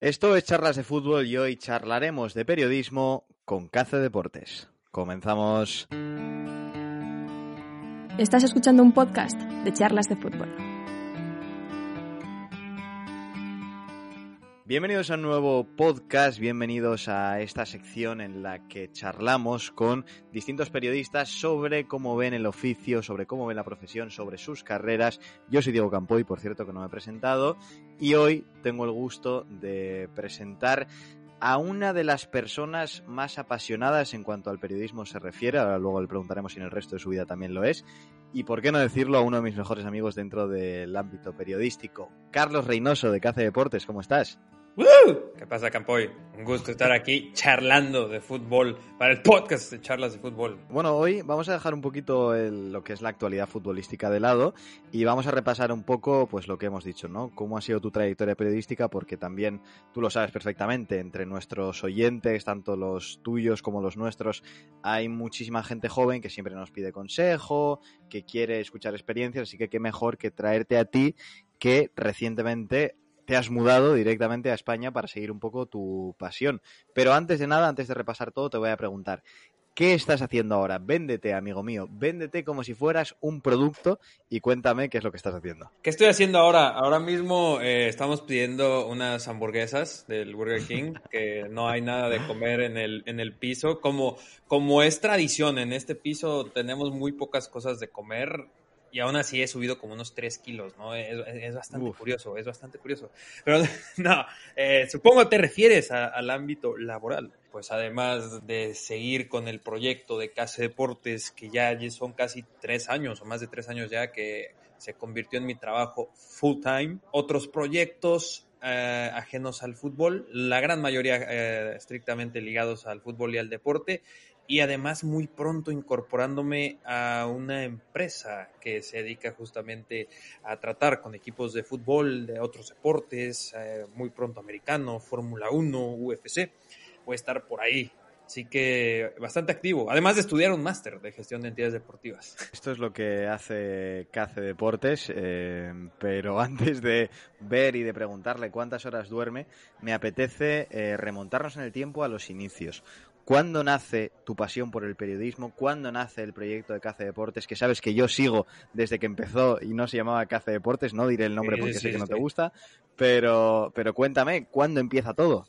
Esto es Charlas de Fútbol y hoy charlaremos de periodismo con Cace Deportes. Comenzamos. Estás escuchando un podcast de Charlas de Fútbol. Bienvenidos a un nuevo podcast, bienvenidos a esta sección en la que charlamos con distintos periodistas sobre cómo ven el oficio, sobre cómo ven la profesión, sobre sus carreras. Yo soy Diego Campoy, por cierto que no me he presentado, y hoy tengo el gusto de presentar a una de las personas más apasionadas en cuanto al periodismo se refiere, ahora luego le preguntaremos si en el resto de su vida también lo es, y por qué no decirlo a uno de mis mejores amigos dentro del ámbito periodístico, Carlos Reynoso de Cace Deportes, ¿cómo estás? ¿Qué pasa, Campoy? Un gusto estar aquí charlando de fútbol para el podcast de charlas de fútbol. Bueno, hoy vamos a dejar un poquito el- lo que es la actualidad futbolística de lado y vamos a repasar un poco pues lo que hemos dicho, ¿no? Cómo ha sido tu trayectoria periodística, porque también tú lo sabes perfectamente, entre nuestros oyentes, tanto los tuyos como los nuestros, hay muchísima gente joven que siempre nos pide consejo, que quiere escuchar experiencias, así que qué mejor que traerte a ti que recientemente te has mudado directamente a España para seguir un poco tu pasión. Pero antes de nada, antes de repasar todo, te voy a preguntar, ¿qué estás haciendo ahora? Véndete, amigo mío, véndete como si fueras un producto y cuéntame qué es lo que estás haciendo. ¿Qué estoy haciendo ahora? Ahora mismo eh, estamos pidiendo unas hamburguesas del Burger King, que no hay nada de comer en el, en el piso. Como, como es tradición, en este piso tenemos muy pocas cosas de comer. Y aún así he subido como unos 3 kilos, ¿no? Es, es- bastante Uf. curioso, es bastante curioso. Pero no, eh, supongo te refieres a- al ámbito laboral. Pues además de seguir con el proyecto de Casa Deportes, que ya son casi tres años o más de tres años ya que se convirtió en mi trabajo full time. Otros proyectos eh, ajenos al fútbol, la gran mayoría eh, estrictamente ligados al fútbol y al deporte y además muy pronto incorporándome a una empresa que se dedica justamente a tratar con equipos de fútbol, de otros deportes, eh, muy pronto americano, Fórmula 1, UFC. Voy a estar por ahí. Así que bastante activo. Además de estudiar un máster de gestión de entidades deportivas. Esto es lo que hace Cace Deportes, eh, pero antes de ver y de preguntarle cuántas horas duerme, me apetece eh, remontarnos en el tiempo a los inicios. ¿Cuándo nace tu pasión por el periodismo? ¿Cuándo nace el proyecto de Cace Deportes? Que sabes que yo sigo desde que empezó y no se llamaba Cace Deportes, no diré el nombre porque sí, sé sí, que no sí. te gusta, pero, pero cuéntame, ¿cuándo empieza todo?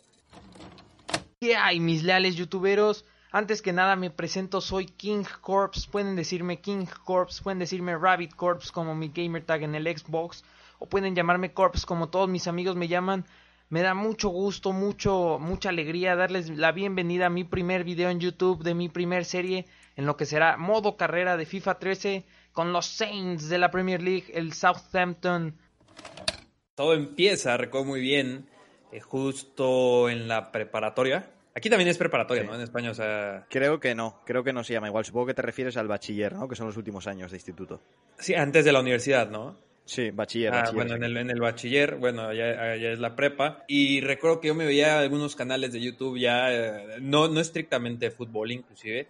¿Qué hay, mis leales youtuberos? Antes que nada me presento, soy King Corps, pueden decirme King Corps, pueden decirme Rabbit Corps como mi gamer tag en el Xbox, o pueden llamarme Corps como todos mis amigos me llaman. Me da mucho gusto, mucho, mucha alegría darles la bienvenida a mi primer video en YouTube de mi primer serie en lo que será modo carrera de FIFA 13 con los Saints de la Premier League, el Southampton Todo empieza, recuerdo muy bien, eh, justo en la preparatoria. Aquí también es preparatoria, Sí. ¿no? En España, o sea... Creo que no, creo que no se llama igual. Supongo que te refieres al bachiller, ¿no? Que son los últimos años de instituto. Sí, antes de la universidad, ¿no? Sí, bachiller, Ah, bachiller. bueno, en el, en el bachiller, bueno, allá, allá es la prepa. Y recuerdo que yo me veía algunos canales de YouTube ya, eh, no, no estrictamente de fútbol inclusive.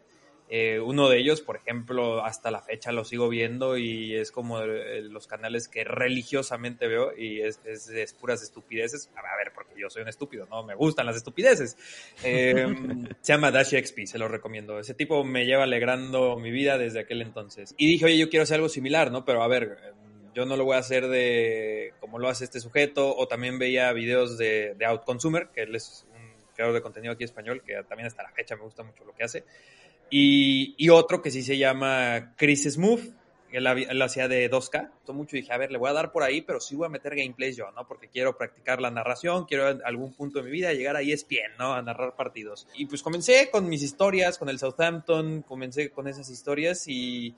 Eh, uno de ellos, por ejemplo, hasta la fecha lo sigo viendo y es como eh, los canales que religiosamente veo y es, es, es puras estupideces. A ver, porque yo soy un estúpido, ¿no? Me gustan las estupideces. Eh, se llama Dash XP, se lo recomiendo. Ese tipo me lleva alegrando mi vida desde aquel entonces. Y dije, oye, yo quiero hacer algo similar, ¿no? Pero a ver, yo no lo voy a hacer de como lo hace este sujeto, o también veía videos de, de Outconsumer, que él es un creador de contenido aquí español, que también hasta la fecha me gusta mucho lo que hace, y, y otro que sí se llama Chris Smooth, él, él hacía de 2K, gustó mucho dije, a ver, le voy a dar por ahí, pero sí voy a meter gameplays yo, ¿no? Porque quiero practicar la narración, quiero en algún punto de mi vida llegar a ESPN, ¿no? A narrar partidos. Y pues comencé con mis historias, con el Southampton, comencé con esas historias y,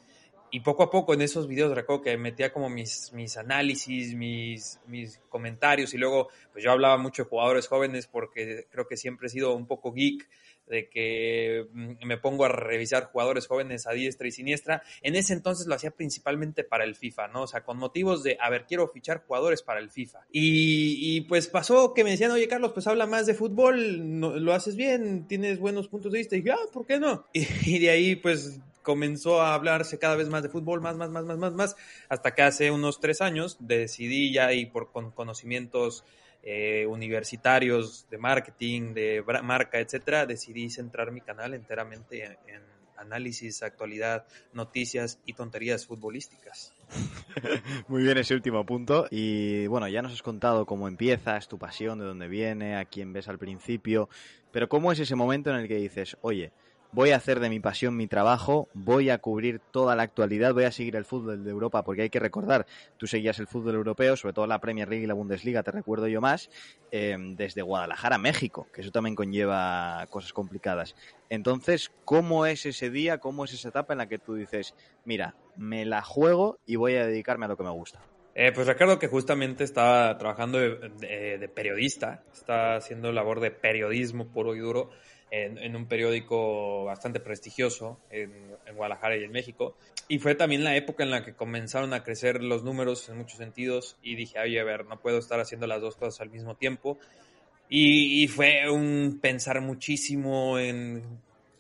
y poco a poco en esos videos recuerdo que metía como mis, mis análisis, mis, mis comentarios y luego pues yo hablaba mucho de jugadores jóvenes porque creo que siempre he sido un poco geek de que mm, me pongo a revisar jugadores jóvenes a diestra y siniestra. En ese entonces lo hacía principalmente para el FIFA, ¿no? O sea, con motivos de, a ver, quiero fichar jugadores para el FIFA. Y, y pues pasó que me decían, oye, Carlos, pues habla más de fútbol, lo haces bien, tienes buenos puntos de vista. Y dije, ah, ¿por qué no? Y, y de ahí, pues comenzó a hablarse cada vez más de fútbol, más, más, más, más, más, más, hasta que hace unos tres años decidí ya y por con conocimientos eh, universitarios de marketing, de marca, etcétera, decidí centrar mi canal enteramente en, en análisis, actualidad, noticias y tonterías futbolísticas. Muy bien ese último punto. Y bueno, ya nos has contado cómo empiezas, tu pasión, de dónde viene, a quién ves al principio. Pero ¿cómo es ese momento en el que dices, oye, voy a hacer de mi pasión mi trabajo, voy a cubrir toda la actualidad, voy a seguir el fútbol de Europa, porque hay que recordar, tú seguías el fútbol europeo, sobre todo la Premier League y la Bundesliga, te recuerdo yo más, eh, desde Guadalajara a México, que eso también conlleva cosas complicadas. Entonces, ¿cómo es ese día, cómo es esa etapa en la que tú dices, mira, me la juego y voy a dedicarme a lo que me gusta? Eh, pues recuerdo que justamente estaba trabajando de, de, periodista, estaba haciendo labor de periodismo puro y duro en, un periódico bastante prestigioso en, Guadalajara y en México. Y fue también la época en la que comenzaron a crecer los números en muchos sentidos y dije, oye, a ver, no puedo estar haciendo las dos cosas al mismo tiempo. Y fue un pensar muchísimo en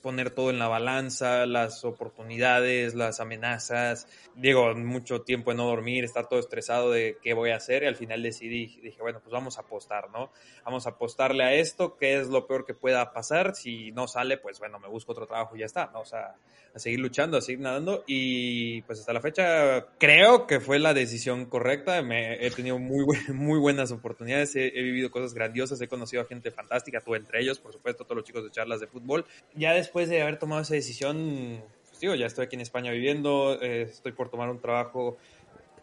poner todo en la balanza, las oportunidades, las amenazas. Digo, mucho tiempo en no dormir, estar todo estresado de qué voy a hacer y al final decidí, dije, bueno, pues vamos a apostar, ¿no? Vamos a apostarle a esto, qué es lo peor que pueda pasar. Si no sale, pues bueno, me busco otro trabajo y ya está, ¿no? O sea, a seguir luchando, a seguir nadando y pues hasta la fecha creo que fue la decisión correcta. Me, he tenido muy, muy buenas oportunidades, he, he, vivido cosas grandiosas, he conocido a gente fantástica, tú entre ellos, por supuesto, todos los chicos de charlas de fútbol. Ya después de haber tomado esa decisión, pues digo, ya estoy aquí en España viviendo, eh, estoy por tomar un trabajo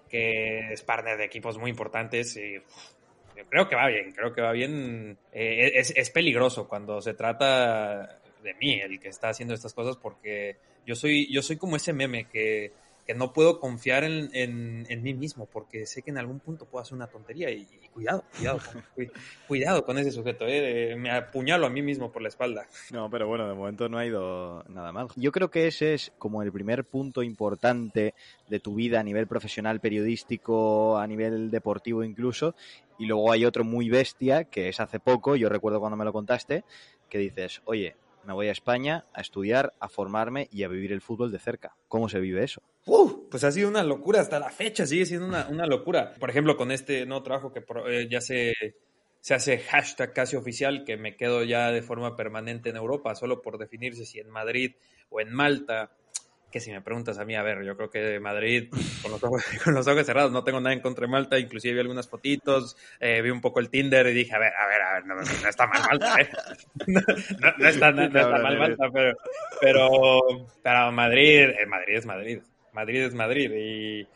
que es partner de equipos muy importantes y yo creo que va bien, creo que va bien. Eh, es, es peligroso cuando se trata de mí el que está haciendo estas cosas porque yo soy, yo soy como ese meme que, que no puedo confiar en, en, en, mí mismo porque sé que en algún punto puedo hacer una tontería y, y cuidado, cuidado, con, cuidado con ese sujeto, ¿eh? me apuñalo a mí mismo por la espalda. No, pero bueno, de momento no ha ido nada mal. Yo creo que ese es como el primer punto importante de tu vida a nivel profesional, periodístico, a nivel deportivo incluso. Y luego hay otro muy bestia que es hace poco, yo recuerdo cuando me lo contaste, que dices, oye, me voy a España a estudiar, a formarme y a vivir el fútbol de cerca. ¿Cómo se vive eso? Uh, pues ha sido una locura hasta la fecha, sigue siendo una, una locura. Por ejemplo, con este nuevo trabajo que eh, ya se, se hace hashtag casi oficial, que me quedo ya de forma permanente en Europa, solo por definirse si en Madrid o en Malta que si me preguntas a mí, a ver, yo creo que Madrid, con los ojos, con los ojos cerrados, no tengo nada en contra de Malta, inclusive vi algunas fotitos, eh, vi un poco el Tinder y dije, a ver, a ver, a ver, no, no está mal Malta, ¿eh? no, no, no, está, no, está mal Malta, pero, pero, pero Madrid, eh, Madrid es Madrid, Madrid es Madrid y...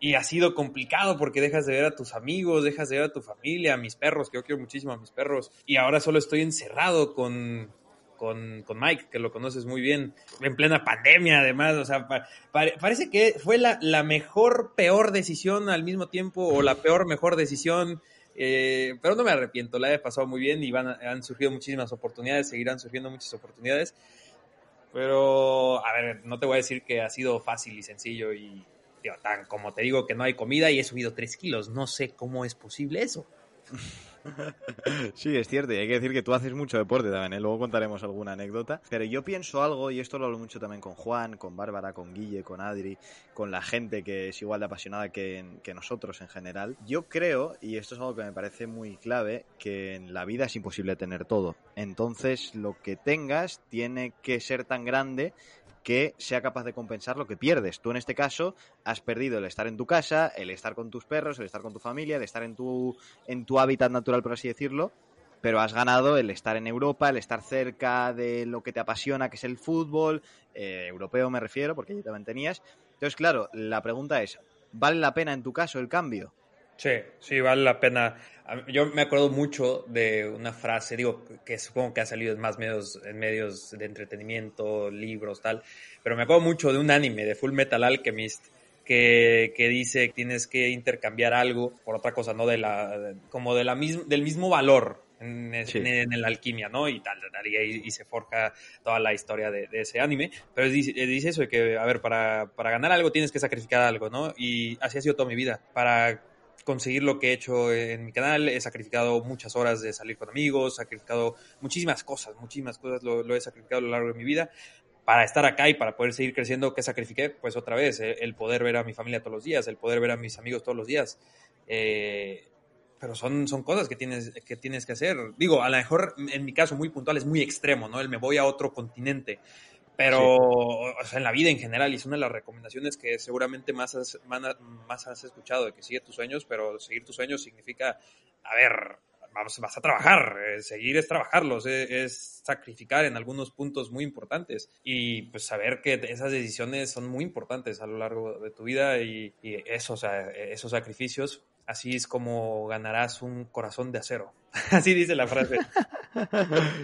Y ha sido complicado porque dejas de ver a tus amigos, dejas de ver a tu familia, a mis perros, que yo quiero muchísimo a mis perros. Y ahora solo estoy encerrado con, con, con, Mike, que lo conoces muy bien, en plena pandemia además, o sea, pa, pa, parece que fue la, la, mejor, peor decisión al mismo tiempo, o la peor, mejor decisión, eh, pero no me arrepiento, la he pasado muy bien y van, han surgido muchísimas oportunidades, seguirán surgiendo muchas oportunidades, pero, a ver, no te voy a decir que ha sido fácil y sencillo y, tío, tan como te digo que no hay comida y he subido 3 kilos, no sé cómo es posible eso. Sí, es cierto, y hay que decir que tú haces mucho deporte también, ¿eh? luego contaremos alguna anécdota, pero yo pienso algo, y esto lo hablo mucho también con Juan, con Bárbara, con Guille, con Adri, con la gente que es igual de apasionada que, que nosotros en general. Yo creo, y esto es algo que me parece muy clave, que en la vida es imposible tener todo. Entonces, lo que tengas tiene que ser tan grande que sea capaz de compensar lo que pierdes. Tú en este caso has perdido el estar en tu casa, el estar con tus perros, el estar con tu familia, el estar en tu, en tu hábitat natural, por así decirlo, pero has ganado el estar en Europa, el estar cerca de lo que te apasiona, que es el fútbol, eh, europeo me refiero, porque allí también tenías. Entonces, claro, la pregunta es, ¿vale la pena en tu caso el cambio? Sí, sí, vale la pena. Yo me acuerdo mucho de una frase, digo, que supongo que ha salido en más medios, en medios de entretenimiento, libros, tal, pero me acuerdo mucho de un anime de Full Metal Alchemist que, que dice que tienes que intercambiar algo por otra cosa, ¿no? De la, como de la del mismo valor en, en, la alquimia, ¿no? Y tal, tal, y, y se forja toda la historia de, ese anime. Pero dice, dice, eso de que, a ver, para, para ganar algo tienes que sacrificar algo, ¿no? Y así ha sido toda mi vida. Para conseguir lo que he hecho en mi canal. He sacrificado muchas horas de salir con amigos, sacrificado muchísimas cosas, muchísimas cosas lo, he sacrificado a lo largo de mi vida. Para estar acá y para poder seguir creciendo, ¿qué sacrifiqué? Pues otra vez, el, poder ver a mi familia todos los días, el poder ver a mis amigos todos los días. Eh, pero son, son cosas que tienes, que tienes que hacer. Digo, a lo mejor en mi caso muy puntual es muy extremo, ¿no? El me voy a otro continente. Pero o sea, en la vida en general, y es una de las recomendaciones que seguramente más has, más has escuchado, de que sigue tus sueños, pero seguir tus sueños significa, a ver, vamos, vas a trabajar, eh, seguir es trabajarlos, eh, es, sacrificar en algunos puntos muy importantes y pues saber que esas decisiones son muy importantes a lo largo de tu vida y, y eso, o sea, esos sacrificios, así es como ganarás un corazón de acero. Así dice la frase.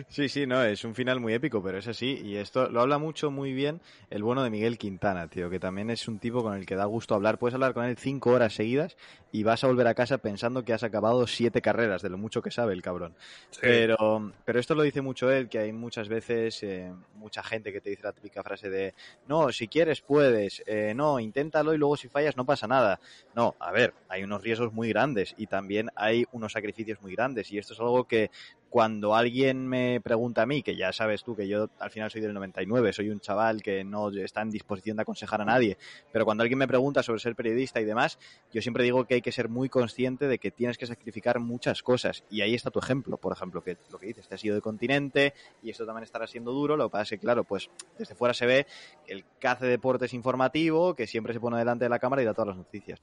Sí, sí, no, es un final muy épico, pero es así. Y esto lo habla mucho, muy bien, el bueno de Miguel Quintana, tío, que también es un tipo con el que da gusto hablar. Puedes hablar con él cinco horas seguidas y vas a volver a casa pensando que has acabado siete carreras, de lo mucho que sabe el cabrón. Pero, pero esto lo dice mucho él, que hay muchas veces eh, mucha gente que te dice la típica frase de no, si quieres puedes, eh, no, inténtalo y luego si fallas no pasa nada. No, a ver, hay unos riesgos muy grandes y también hay unos sacrificios muy grandes y esto es algo que cuando alguien me pregunta a mí, que ya sabes tú que yo al final soy del 99, soy un chaval que no está en disposición de aconsejar a nadie, pero cuando alguien me pregunta sobre ser periodista y demás, yo siempre digo que hay que ser muy consciente de que tienes que sacrificar muchas cosas. Y ahí está tu ejemplo, por ejemplo, que lo que dices, te has ido de continente y esto también estará siendo duro. Lo que pasa es que, claro, pues desde fuera se ve el que hace deportes informativo, que siempre se pone delante de la cámara y da todas las noticias.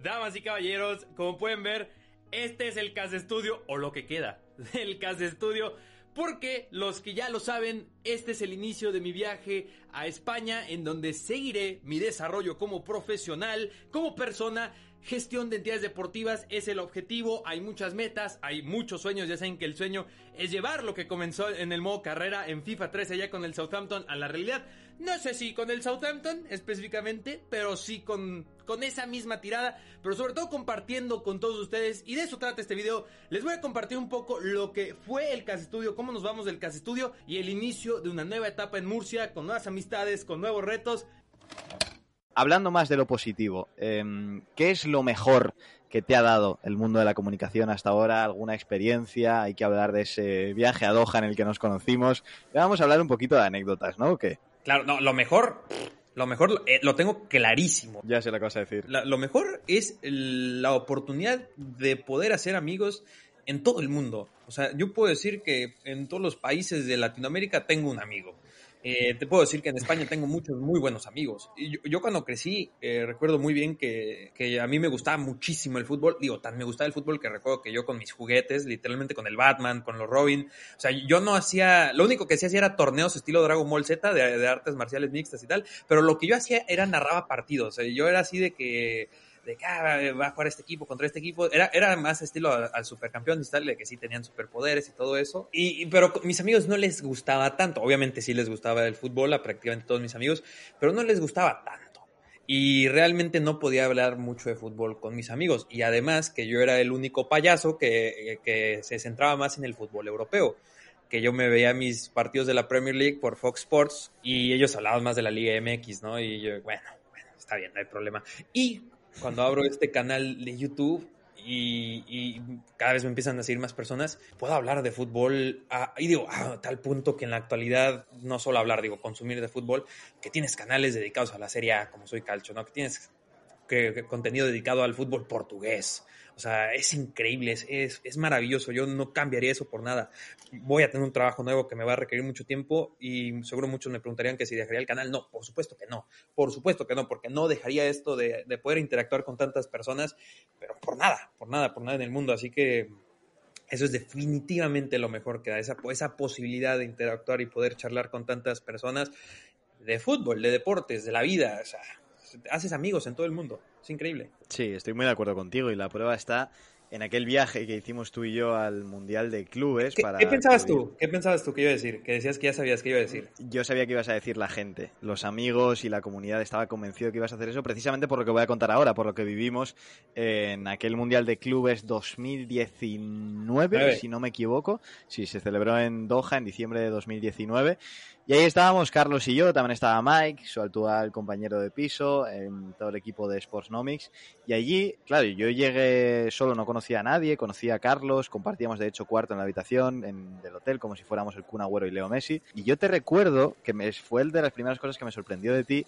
Damas y caballeros, como pueden ver, este es el Cast Estudio, o lo que queda del Cast Estudio. Porque los que ya lo saben, este es el inicio de mi viaje a España, en donde seguiré mi desarrollo como profesional, como persona. Gestión de entidades deportivas es el objetivo, hay muchas metas, hay muchos sueños, ya saben que el sueño es llevar lo que comenzó en el modo carrera en FIFA 13 ya con el Southampton a la realidad. No sé si con el Southampton específicamente, pero sí con, con esa misma tirada, pero sobre todo compartiendo con todos ustedes. Y de eso trata este video. Les voy a compartir un poco lo que fue el Cas Estudio, cómo nos vamos del Cas Estudio y el inicio de una nueva etapa en Murcia, con nuevas amistades, con nuevos retos. Hablando más de lo positivo, em, ¿qué es lo mejor que te ha dado el mundo de la comunicación hasta ahora? ¿Alguna experiencia? Hay que hablar de ese viaje a Doha en el que nos conocimos. Vamos a hablar un poquito de anécdotas, ¿no? ¿Qué? Claro, no, lo mejor, lo mejor eh, lo tengo clarísimo. Ya sé la cosa a decir. lo mejor es la oportunidad de poder hacer amigos en todo el mundo. O sea, yo puedo decir que en todos los países de Latinoamérica tengo un amigo. Eh, te puedo decir que en España tengo muchos muy buenos amigos. Yo, cuando crecí, eh, recuerdo muy bien que, que, a mí me gustaba muchísimo el fútbol. Digo, tan me gustaba el fútbol que recuerdo que yo con mis juguetes, literalmente con el Batman, con los Robin, o sea, yo no hacía, lo único que hacía era torneos estilo Dragon Ball Z de artes marciales mixtas y tal, pero lo que yo hacía era narraba partidos. yo era así de que de que ah, va a jugar este equipo contra este equipo. Era, era más estilo al, supercampeón y tal, de que sí tenían superpoderes y todo eso. Y, pero a mis amigos no les gustaba tanto. Obviamente sí les gustaba el fútbol a prácticamente todos mis amigos, pero no les gustaba tanto. Y realmente no podía hablar mucho de fútbol con mis amigos. Y además que yo era el único payaso que, que se centraba más en el fútbol europeo que yo me veía mis partidos de la Premier League por Fox Sports y ellos hablaban más de la Liga MX, ¿no? Y yo, bueno, bueno, está bien, no hay problema. Y cuando abro este canal de YouTube y, cada vez me empiezan a seguir más personas, puedo hablar de fútbol y digo, a tal punto que en la actualidad no solo hablar, digo, consumir de fútbol, que tienes canales dedicados a la Serie A, como soy Calcio, ¿no? Que tienes contenido dedicado al fútbol portugués, o sea, es increíble, es, es, maravilloso. Yo no cambiaría eso por nada. Voy a tener un trabajo nuevo que me va a requerir mucho tiempo y seguro muchos me preguntarían que si dejaría el canal. No, por supuesto que no. Por supuesto que no, porque no dejaría esto de, de poder interactuar con tantas personas, pero por nada, por nada, por nada en el mundo. Así que eso es definitivamente lo mejor que da, esa, esa posibilidad de interactuar y poder charlar con tantas personas de fútbol, de deportes, de la vida. O sea, haces amigos en todo el mundo. Es increíble. Sí, estoy muy de acuerdo contigo y la prueba está en aquel viaje que hicimos tú y yo al Mundial de Clubes. ¿Qué, para ¿qué pensabas tú? ¿Qué pensabas tú que iba a decir? Que decías que ya sabías que iba a decir. Yo sabía que ibas a decir la gente, los amigos y la comunidad. Estaba convencido que ibas a hacer eso precisamente por lo que voy a contar ahora, por lo que vivimos en aquel Mundial de Clubes 2019, Nueve. si no me equivoco. Sí, se celebró en Doha en diciembre de 2019. Y ahí estábamos Carlos y yo, también estaba Mike, su actual compañero de piso, en todo el equipo de Sportsnomics. Y allí, claro, yo llegué solo, no conocía a nadie, conocía a Carlos, compartíamos de hecho cuarto en la habitación en- del hotel, como si fuéramos el Kun Agüero y Leo Messi. Y yo te recuerdo que me, fue el de las primeras cosas que me sorprendió de ti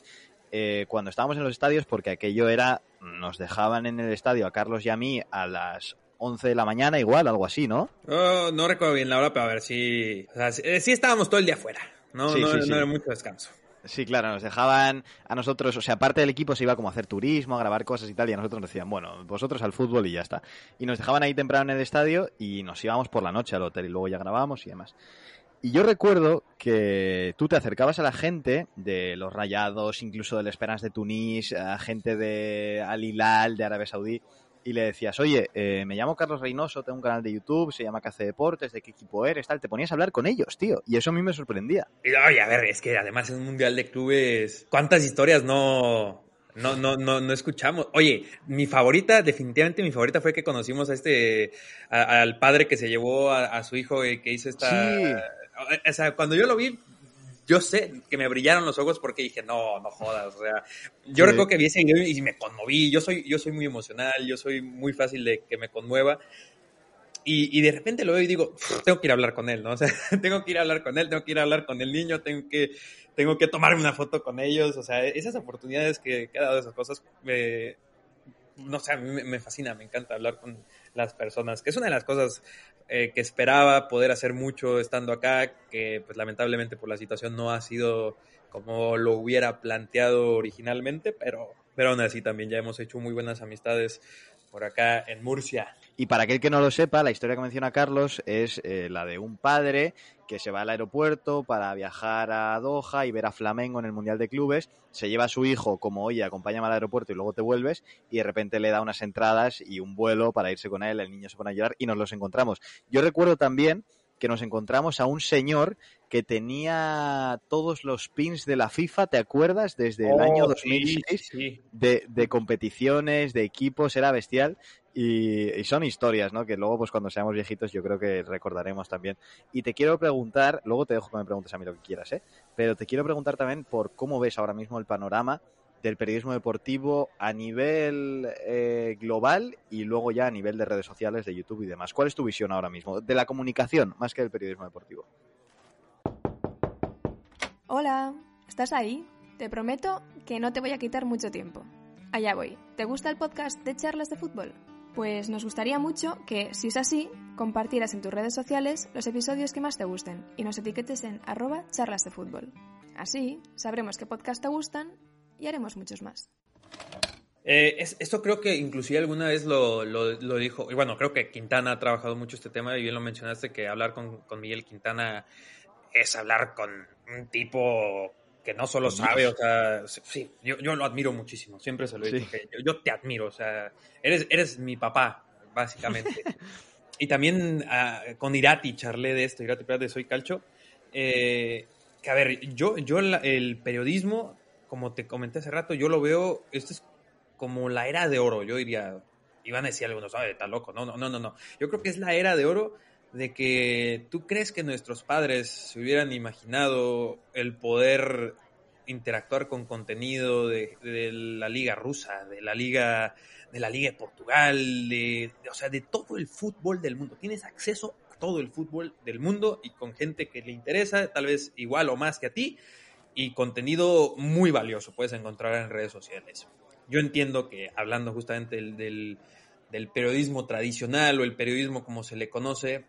eh, cuando estábamos en los estadios, porque aquello era, nos dejaban en el estadio a Carlos y a mí a las 11 de la mañana, igual, algo así, ¿no? Oh, no recuerdo bien la hora, pero a ver si. O sea, sí, sí estábamos todo el día afuera. No, Sí, no, sí, no sí. era mucho descanso. Sí, claro, nos dejaban a nosotros, o sea, parte del equipo se iba como a hacer turismo, a grabar cosas y tal, y a nosotros nos decían, bueno, vosotros al fútbol y ya está. Y nos dejaban ahí temprano en el estadio y nos íbamos por la noche al hotel y luego ya grabábamos y demás. Y yo recuerdo que tú te acercabas a la gente de los Rayados, incluso del Esperance de Tunís, a gente de Al Hilal, de Arabia Saudí, y le decías, oye, eh, me llamo Carlos Reynoso, tengo un canal de YouTube, se llama Cace Deportes, ¿de qué equipo eres? Tal, te ponías a hablar con ellos, tío, y eso a mí me sorprendía. Y, oye, a ver, es que además en un mundial de clubes, ¿cuántas historias no, no, no, no, no escuchamos? Oye, mi favorita, definitivamente mi favorita fue que conocimos a este, a- al padre que se llevó a, a su hijo y que hizo esta... Sí. O sea, cuando yo lo vi, yo sé que me brillaron los ojos porque dije, no, no jodas, o sea, yo Sí. recuerdo que vi ese video y me conmoví, yo soy, yo soy muy emocional, yo soy muy fácil de que me conmueva. Y, y de repente lo veo y digo, "Pff, tengo que ir a hablar con él, ¿no? O sea, tengo que ir a hablar con él, tengo que ir a hablar con el niño, tengo que, tengo que tomarme una foto con ellos. O sea, esas oportunidades que, que ha dado esas cosas, me, no sé, a mí me, me fascina, me encanta hablar con las personas, que es una de las cosas eh, que esperaba poder hacer mucho estando acá, que pues lamentablemente por la situación no ha sido como lo hubiera planteado originalmente, pero, pero aún así también ya hemos hecho muy buenas amistades por acá en Murcia. Y para aquel que no lo sepa, la historia que menciona Carlos es eh, la de un padre que se va al aeropuerto para viajar a Doha y ver a Flamengo en el Mundial de Clubes, se lleva a su hijo como, oye, acompáñame al aeropuerto y luego te vuelves, y de repente le da unas entradas y un vuelo para irse con él, el niño se pone a llorar y nos los encontramos. Yo recuerdo también que nos encontramos a un señor que tenía todos los pins de la FIFA, ¿te acuerdas? Desde el año Oh, 2006 sí, sí. de, de competiciones, de equipos, era bestial. Y, y son historias, ¿no? Que luego, pues cuando seamos viejitos, yo creo que recordaremos también. Y te quiero preguntar, luego te dejo que me preguntes a mí lo que quieras, ¿eh? Pero te quiero preguntar también por cómo ves ahora mismo el panorama del periodismo deportivo a nivel eh, global y luego ya a nivel de redes sociales, de YouTube y demás. ¿Cuál es tu visión ahora mismo? De la comunicación, más que del periodismo deportivo. Hola, ¿estás ahí? Te prometo que no te voy a quitar mucho tiempo. Allá voy. ¿Te gusta el podcast de charlas de fútbol? Pues nos gustaría mucho que, si es así, compartieras en tus redes sociales los episodios que más te gusten y nos etiquetes en arroba charlas de fútbol. Así sabremos qué podcast te gustan y haremos muchos más. Eh, es- esto creo que inclusive alguna vez lo, dijo, y bueno, creo que Quintana ha trabajado mucho este tema y bien lo mencionaste, que hablar con Miguel Quintana es hablar con un tipo que no solo sabe, o sea, sí, yo, yo lo admiro muchísimo, siempre se lo he dicho, Sí. que yo, yo te admiro, o sea, eres, eres mi papá, básicamente. y también ah, con Irati charlé de esto, Irati Pérez de Soy Calcho, eh, que a ver, yo, yo la- el periodismo, como te comenté hace rato, yo lo veo, esto es como la era de oro, yo diría, iban a decir algunos, ay, está loco, no, no, no, no, no, yo creo que es la era de oro de que tú crees que nuestros padres se hubieran imaginado el poder interactuar con contenido de, la liga rusa, de la liga de la liga de Portugal, de, de- o sea, de todo el fútbol del mundo. Tienes acceso a todo el fútbol del mundo y con gente que le interesa, tal vez igual o más que a ti, y contenido muy valioso puedes encontrar en redes sociales. Yo entiendo que hablando justamente del, del, del periodismo tradicional o el periodismo como se le conoce,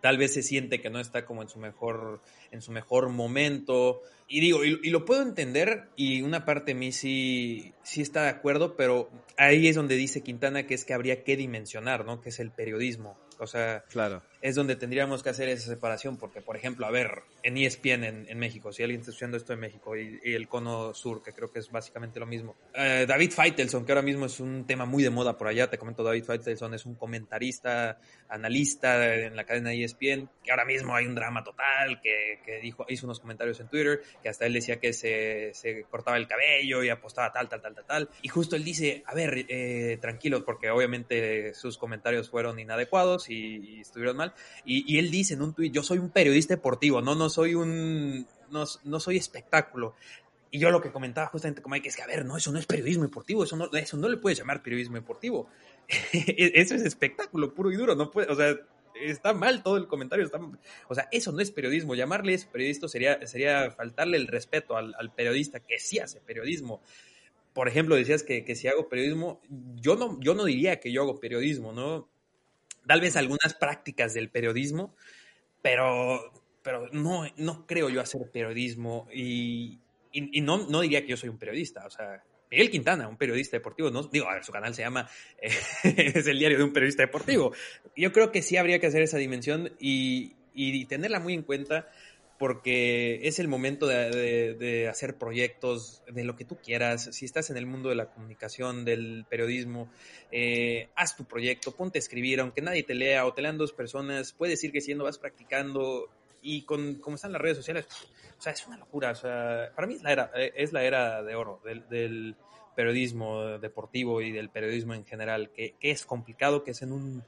tal vez se siente que no está como en su mejor, en su mejor momento. Y digo, y, y lo puedo entender, y una parte de mí sí, sí está de acuerdo, pero ahí es donde dice Quintana que es que habría que dimensionar, ¿no? Que es el periodismo. O sea, Claro. Es donde tendríamos que hacer esa separación, porque, por ejemplo, a ver, en ESPN en, en México, si alguien está estudiando esto en México y, el cono sur, que creo que es básicamente lo mismo. Eh, David Feitelson, que ahora mismo es un tema muy de moda por allá, te comento, David Feitelson es un comentarista, analista en la cadena ESPN, que ahora mismo hay un drama total, que, que dijo, hizo unos comentarios en Twitter, que hasta él decía que se, se cortaba el cabello y apostaba tal, tal, tal, tal, tal. Y justo él dice, a ver, eh, tranquilos, porque obviamente sus comentarios fueron inadecuados y estuvieron mal. Y, y, él dice en un tuit, yo soy un periodista deportivo, no, no soy un, no, no soy espectáculo. Y yo lo que comentaba justamente con Mike es que, a ver, no, eso no es periodismo deportivo, eso no, eso no le puedes llamar periodismo deportivo. eso es espectáculo puro y duro, no puede, o sea, está mal todo el comentario, está, o sea, eso no es periodismo, llamarle eso periodista sería, sería faltarle el respeto al, al periodista que sí hace periodismo por ejemplo, decías que, que, si hago periodismo, yo no, yo no diría que yo hago periodismo, ¿no? Tal vez algunas prácticas del periodismo, pero, pero no, no creo yo hacer periodismo y, y, no, no diría que yo soy un periodista, o sea, Miguel Quintana, un periodista deportivo, no digo, a ver, su canal se llama eh, es el diario de un periodista deportivo. Yo creo que sí habría que hacer esa dimensión y, y tenerla muy en cuenta porque es el momento de, de, hacer proyectos, de lo que tú quieras. Si estás en el mundo de la comunicación, del periodismo, eh, haz tu proyecto, ponte a escribir, aunque nadie te lea o te lean dos personas, puedes ir creciendo, vas practicando y con como están las redes sociales, o sea, es una locura. O sea, para mí es la era, es la era de oro del, del periodismo deportivo y del periodismo en general, que, que es complicado, que es en un...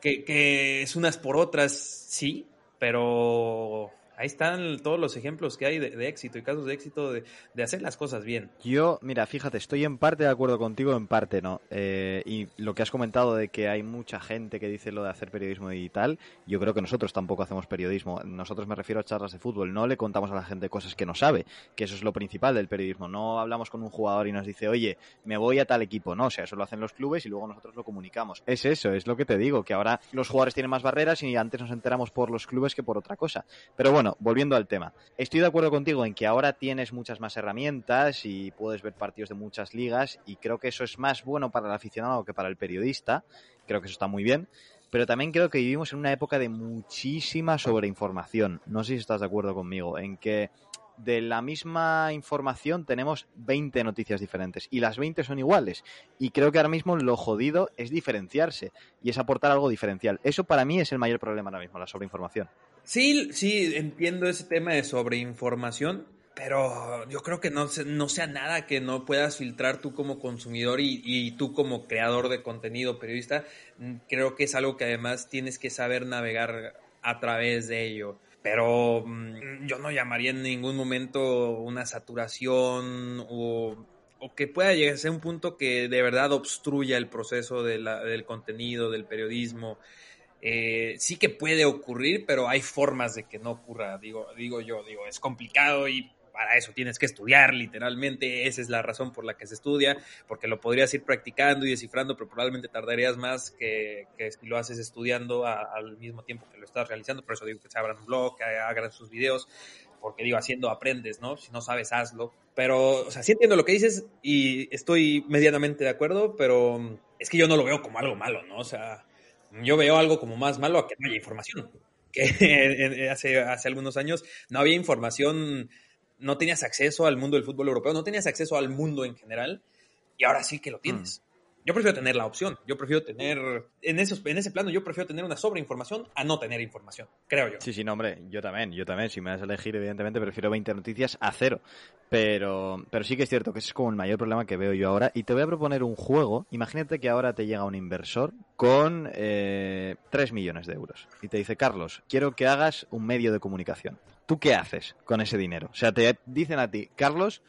Que, que es unas por otras, sí, pero ahí están todos los ejemplos que hay de, éxito y casos de éxito de, hacer las cosas bien. Yo, mira, fíjate, estoy en parte de acuerdo contigo, en parte no. Eh, y lo que has comentado de que hay mucha gente que dice lo de hacer periodismo y tal, yo creo que nosotros tampoco hacemos periodismo. Nosotros me refiero a charlas de fútbol, no le contamos a la gente cosas que no sabe, que eso es lo principal del periodismo. No hablamos con un jugador y nos dice, oye, me voy a tal equipo. No, o sea, eso lo hacen los clubes y luego nosotros lo comunicamos. Es eso, es lo que te digo, que ahora los jugadores tienen más barreras y antes nos enteramos por los clubes que por otra cosa. Pero bueno, volviendo al tema. Estoy de acuerdo contigo en que ahora tienes muchas más herramientas y puedes ver partidos de muchas ligas y creo que eso es más bueno para el aficionado que para el periodista. Creo que eso está muy bien. Pero también creo que vivimos en una época de muchísima sobreinformación. No sé si estás de acuerdo conmigo en que de la misma información tenemos 20 noticias diferentes y las 20 son iguales. Y creo que ahora mismo lo jodido es diferenciarse y es aportar algo diferencial. Eso para mí es el mayor problema ahora mismo, la sobreinformación. Sí, sí, entiendo ese tema de sobreinformación, pero yo creo que no, no sea nada que no puedas filtrar tú como consumidor y, tú como creador de contenido, periodista. Creo que es algo que además tienes que saber navegar a través de ello. Pero mmm, yo no llamaría en ningún momento una saturación o, que pueda llegar a ser un punto que de verdad obstruya el proceso del contenido, del periodismo. Eh, sí que puede ocurrir, pero hay formas de que no ocurra, digo, digo yo, digo, es complicado y para eso tienes que estudiar literalmente, esa es la razón por la que se estudia, porque lo podrías ir practicando y descifrando, pero probablemente tardarías más que, si lo haces estudiando al mismo tiempo que lo estás realizando, por eso digo que se abran un blog, hagan sus videos, porque digo, haciendo aprendes, ¿no? Si no sabes, hazlo. Pero, o sea, sí entiendo lo que dices y estoy medianamente de acuerdo, pero es que yo no lo veo como algo malo, ¿no? O sea, yo veo algo como más malo a que no haya información. Que hace, hace algunos años no había información, no tenías acceso al mundo del fútbol europeo, no tenías acceso al mundo en general, y ahora sí que lo tienes. Yo prefiero tener la opción, yo prefiero tener, en, esos, en ese plano, yo prefiero tener una sobreinformación a no tener información, creo yo. Sí, sí, no, hombre, yo también, yo también, si me das a elegir, evidentemente prefiero 20 noticias a cero, pero, pero sí que es cierto que ese es como el mayor problema que veo yo ahora, y te voy a proponer un juego, imagínate que ahora te llega un inversor con eh, 3 millones de euros, y te dice, Carlos, quiero que hagas un medio de comunicación. ¿Tú qué haces con ese dinero? O sea, te dicen a ti, Carlos,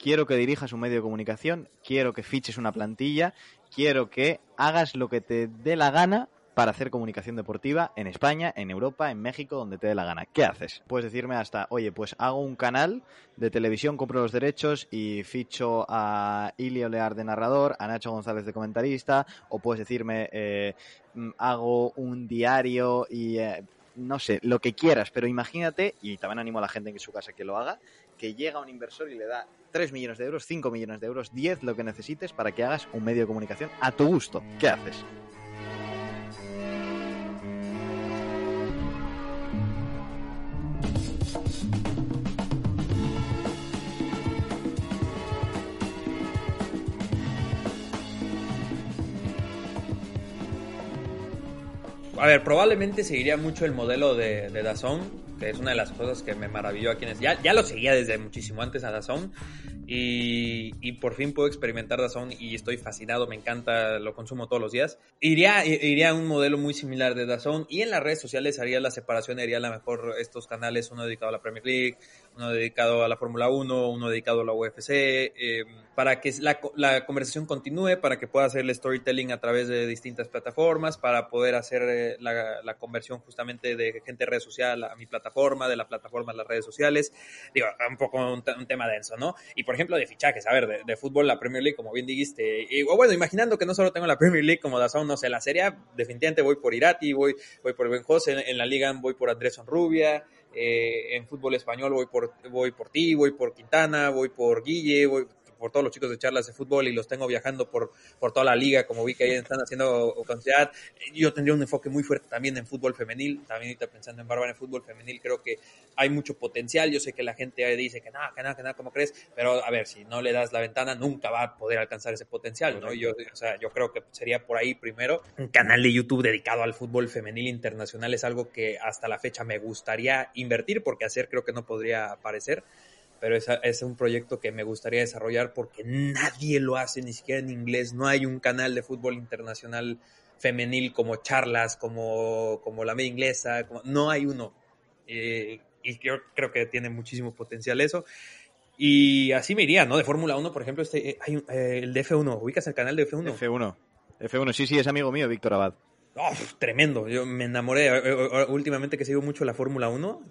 quiero que dirijas un medio de comunicación, quiero que fiches una plantilla, quiero que hagas lo que te dé la gana para hacer comunicación deportiva en España, en Europa, en México, donde te dé la gana. ¿Qué haces? Puedes decirme hasta, oye, pues hago un canal de televisión, compro los derechos y ficho a Ilio Lear de narrador, a Nacho González de comentarista, o puedes decirme, eh, hago un diario y... Eh, no sé, lo que quieras, pero imagínate, y también animo a la gente en su casa que lo haga, que llega un inversor y le da 3 millones de euros, 5 millones de euros, 10, lo que necesites para que hagas un medio de comunicación a tu gusto. ¿Qué haces? A ver, probablemente seguiría mucho el modelo de, de Dazón, es una de las cosas que me maravilló aquí en ya, ya lo seguía desde muchísimo antes a Dazón y, y por fin puedo experimentar Dazón y estoy fascinado, me encanta, lo consumo todos los días. Iría, iría a un modelo muy similar de Dazón y en las redes sociales haría la separación, haría a lo mejor estos canales, uno dedicado a la Premier League, uno dedicado a la Fórmula 1, uno dedicado a la UFC, eh, para que la, la, conversación continúe, para que pueda hacer el storytelling a través de distintas plataformas, para poder hacer eh, la, conversión justamente de gente de red social a mi plataforma, de la plataforma a las redes sociales. Digo, un poco un, un tema denso, ¿no? Y por ejemplo, de fichajes, a ver, de, de, fútbol, la Premier League, como bien dijiste, y bueno, imaginando que no solo tengo la Premier League como Dazón, no sé, la Serie definitivamente voy por Irati, voy, voy por Ben José, en, en la Liga voy por Andrés Rubia, eh, en fútbol español voy por, voy por ti, voy por Quintana, voy por Guille, voy por todos los chicos de charlas de fútbol y los tengo viajando por, por toda la liga, como vi que ahí están haciendo conciertos. Yo tendría un enfoque muy fuerte también en fútbol femenil, también ahorita pensando en Bárbara en fútbol femenil, creo que hay mucho potencial. Yo sé que la gente dice que nada, que nada, que nada, como crees? Pero a ver, si no le das la ventana, nunca va a poder alcanzar ese potencial, ¿no? Yo, o sea, yo creo que sería por ahí primero. Un canal de YouTube dedicado al fútbol femenil internacional es algo que hasta la fecha me gustaría invertir, porque hacer creo que no podría aparecer pero es, es, un proyecto que me gustaría desarrollar porque nadie lo hace, ni siquiera en inglés. No hay un canal de fútbol internacional femenil como charlas, como, como la media inglesa, como, no hay uno. Eh, y yo creo que tiene muchísimo potencial eso. Y así me iría, ¿no? De Fórmula 1, por ejemplo, este, hay un, eh, el de F1. ¿Ubicas el canal de F1? F1. F1, sí, sí, es amigo mío, Víctor Abad. Oh, tremendo. Yo me enamoré. Últimamente que sigo mucho la Fórmula 1,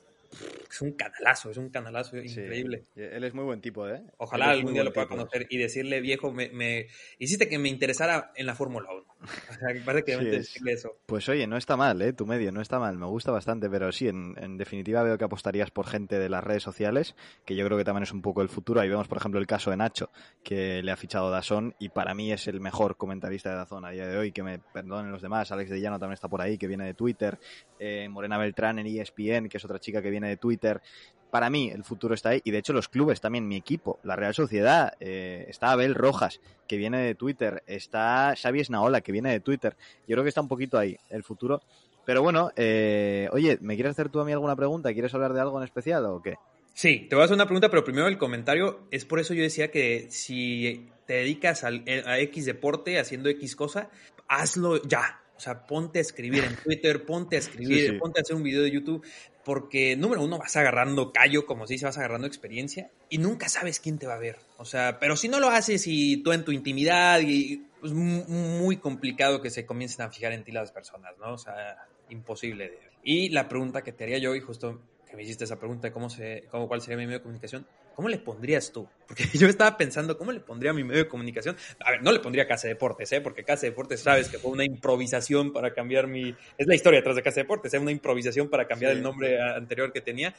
es un canalazo, es un canalazo increíble. Sí, él es muy buen tipo, ¿eh? Ojalá algún día lo pueda tipo. conocer y decirle, viejo, me, me, hiciste que me interesara en la Fórmula 1. O sea, que sí, decirle eso. Pues oye, no está mal, ¿eh? Tu medio, no está mal, me gusta bastante, pero sí, en, en, definitiva veo que apostarías por gente de las redes sociales, que yo creo que también es un poco el futuro. Ahí vemos, por ejemplo, el caso de Nacho, que le ha fichado Dazón y para mí es el mejor comentarista de Dazón a día de hoy, que me perdonen los demás. Alex de Llano también está por ahí, que viene de Twitter. Eh, Morena Beltrán en ESPN, que es otra chica que viene de Twitter para mí el futuro está ahí y de hecho los clubes también, mi equipo, la Real Sociedad, eh, está Abel Rojas, que viene de Twitter, está Xavi Esnaola, que viene de Twitter, yo creo que está un poquito ahí el futuro. Pero bueno, eh, oye, ¿me quieres hacer tú a mí alguna pregunta? ¿Quieres hablar de algo en especial o qué? Sí, te voy a hacer una pregunta, pero primero el comentario. Es por eso yo decía que si te dedicas a, a X deporte haciendo X cosa, hazlo ya. O sea, ponte a escribir en Twitter, ponte a escribir, sí, sí. ponte a hacer un video de YouTube, porque número uno vas agarrando callo, como se dice, vas agarrando experiencia y nunca sabes quién te va a ver. O sea, pero si no lo haces y tú en tu intimidad, y es pues, muy complicado que se comiencen a fijar en ti las personas, ¿no? O sea, imposible. Y la pregunta que te haría yo, y justo que me hiciste esa pregunta de cómo se, cómo, cuál sería mi medio de comunicación, ¿cómo le pondrías tú? Porque yo estaba pensando, ¿cómo le pondría mi medio de comunicación? A ver, no le pondría Casa Deportes, ¿eh? Porque Casa Deportes, sabes que fue una improvisación para cambiar mi... Es la historia detrás de Casa Deportes, es ¿eh? una improvisación para cambiar sí. el nombre anterior que tenía.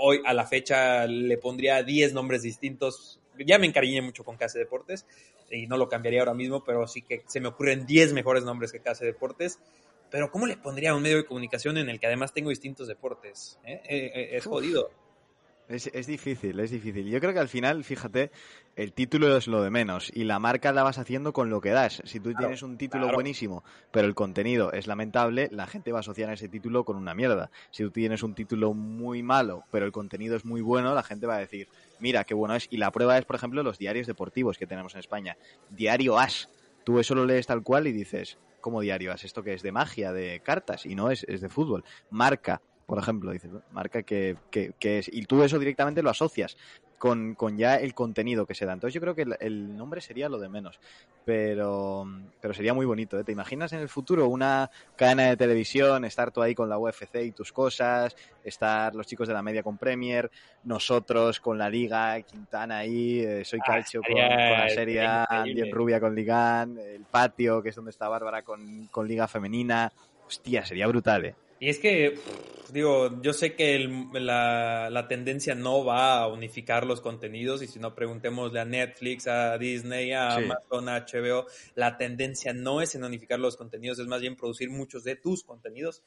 Hoy, a la fecha, le pondría 10 nombres distintos. Ya me encariñé mucho con Casa Deportes y no lo cambiaría ahora mismo, pero sí que se me ocurren 10 mejores nombres que Casa Deportes pero ¿cómo le pondría a un medio de comunicación en el que además tengo distintos deportes? ¿Eh? Eh, eh, es jodido. Es, es, difícil, es difícil. Yo creo que al final, fíjate, el título es lo de menos y la marca la vas haciendo con lo que das. Si tú claro, tienes un título claro. buenísimo, pero el contenido es lamentable, la gente va a asociar ese título con una mierda. Si tú tienes un título muy malo, pero el contenido es muy bueno, la gente va a decir, mira, qué bueno es. Y la prueba es, por ejemplo, los diarios deportivos que tenemos en España. Diario As. Tú eso lo lees tal cual y dices, como diario, esto que es de magia, de cartas, y no es, es de fútbol. Marca, por ejemplo, dices, marca que, que, que, es, y tú eso directamente lo asocias con, con, ya el contenido que se da. Entonces yo creo que el, el nombre sería lo de menos, pero, pero sería muy bonito. ¿eh? ¿Te imaginas en el futuro una cadena de televisión, estar tú ahí con la UFC y tus cosas, estar los chicos de la media con Premier, nosotros con la Liga, Quintana ahí, eh, Soy Calcio ah, con, con, la serie, Andy Rubia con Ligan, el patio, que es donde está Bárbara con, con Liga Femenina. Hostia, sería brutal, ¿eh? Y es que, digo, yo sé que el, la, la, tendencia no va a unificar los contenidos y si no preguntémosle a Netflix, a Disney, a sí. Amazon, a HBO, la tendencia no es en unificar los contenidos, es más bien producir muchos de tus contenidos.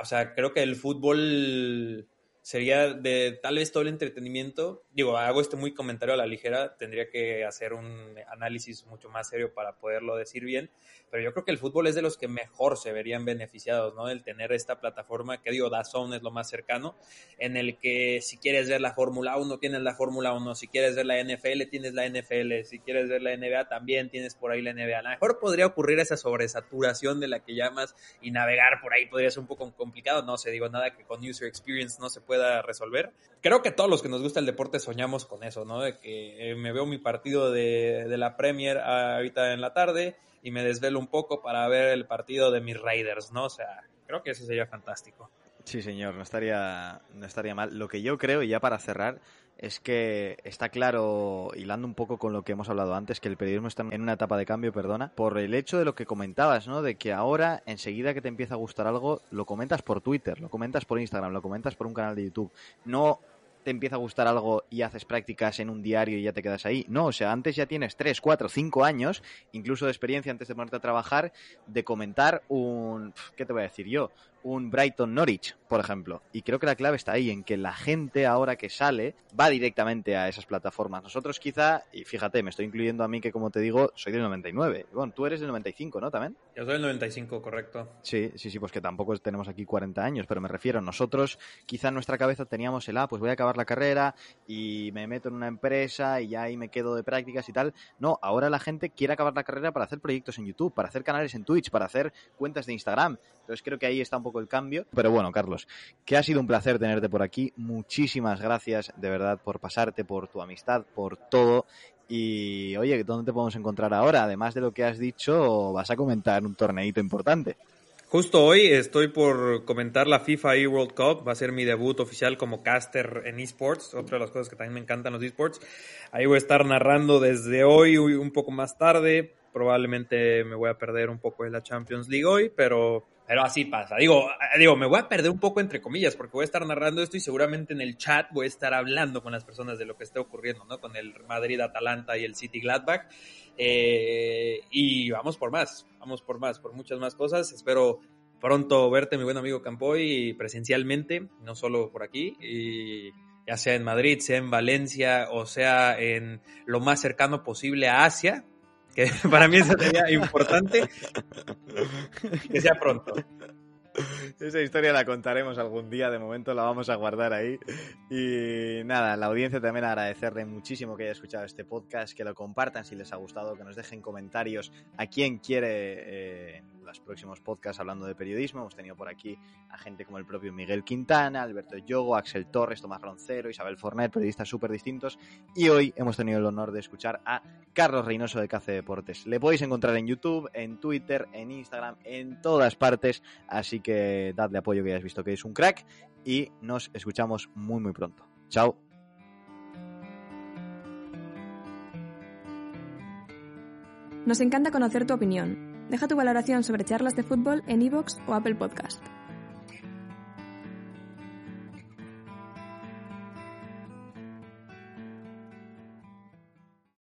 O sea, creo que el fútbol sería de tal vez todo el entretenimiento. Digo, hago este muy comentario a la ligera, tendría que hacer un análisis mucho más serio para poderlo decir bien, pero yo creo que el fútbol es de los que mejor se verían beneficiados, ¿no? El tener esta plataforma, que digo, DAZN es lo más cercano, en el que si quieres ver la Fórmula 1, tienes la Fórmula 1, si quieres ver la NFL, tienes la NFL, si quieres ver la NBA, también tienes por ahí la NBA. A lo mejor podría ocurrir esa sobresaturación de la que llamas y navegar por ahí podría ser un poco complicado, no sé, digo nada que con User Experience no se pueda resolver. Creo que todos los que nos gusta el deporte soñamos con eso, ¿no? De que eh, me veo mi partido de, de la Premier ahorita en la tarde y me desvelo un poco para ver el partido de mis Raiders, ¿no? O sea, creo que eso sería fantástico. Sí, señor, no estaría, no estaría mal. Lo que yo creo, y ya para cerrar, es que está claro, hilando un poco con lo que hemos hablado antes, que el periodismo está en una etapa de cambio, perdona, por el hecho de lo que comentabas, ¿no? De que ahora, enseguida que te empieza a gustar algo, lo comentas por Twitter, lo comentas por Instagram, lo comentas por un canal de YouTube. No te empieza a gustar algo y haces prácticas en un diario y ya te quedas ahí. No, o sea, antes ya tienes 3, 4, 5 años, incluso de experiencia antes de ponerte a trabajar, de comentar un... ¿Qué te voy a decir yo? Un Brighton Norwich, por ejemplo. Y creo que la clave está ahí, en que la gente ahora que sale va directamente a esas plataformas. Nosotros quizá, y fíjate, me estoy incluyendo a mí que como te digo, soy del 99. Bueno, tú eres del 95, ¿no? También. Yo soy del 95, correcto. Sí, sí, sí, pues que tampoco tenemos aquí 40 años, pero me refiero, nosotros quizá en nuestra cabeza teníamos el, ah, pues voy a acabar la carrera y me meto en una empresa y ya ahí me quedo de prácticas y tal. No, ahora la gente quiere acabar la carrera para hacer proyectos en YouTube, para hacer canales en Twitch, para hacer cuentas de Instagram. Entonces creo que ahí está un poco el cambio. Pero bueno, Carlos, que ha sido un placer tenerte por aquí. Muchísimas gracias de verdad por pasarte, por tu amistad, por todo. Y oye, ¿dónde te podemos encontrar ahora? Además de lo que has dicho, vas a comentar un torneito importante. Justo hoy estoy por comentar la FIFA e World Cup. Va a ser mi debut oficial como caster en esports. Otra de las cosas que también me encantan los esports. Ahí voy a estar narrando desde hoy, un poco más tarde. Probablemente me voy a perder un poco de la Champions League hoy, pero pero así pasa. Digo, digo, me voy a perder un poco entre comillas porque voy a estar narrando esto y seguramente en el chat voy a estar hablando con las personas de lo que esté ocurriendo, ¿no? Con el Madrid Atalanta y el City Gladbach. Eh, y vamos por más, vamos por más, por muchas más cosas. Espero pronto verte, mi buen amigo Campoy, presencialmente, no solo por aquí. Y ya sea en Madrid, sea en Valencia o sea en lo más cercano posible a Asia, que para mí eso sería importante que sea pronto. Esa historia la contaremos algún día, de momento la vamos a guardar ahí. Y nada, la audiencia también agradecerle muchísimo que haya escuchado este podcast, que lo compartan si les ha gustado, que nos dejen comentarios a quien quiere eh, los próximos podcasts hablando de periodismo. Hemos tenido por aquí a gente como el propio Miguel Quintana, Alberto Yogo, Axel Torres, Tomás Roncero, Isabel Fornet, periodistas súper distintos. Y hoy hemos tenido el honor de escuchar a Carlos Reynoso de Cace Deportes. Le podéis encontrar en YouTube, en Twitter, en Instagram, en todas partes. Así que dadle apoyo que hayáis visto que es un crack. Y nos escuchamos muy muy pronto. Chao. Nos encanta conocer tu opinión. Deja tu valoración sobre charlas de fútbol en iVoox o Apple Podcast.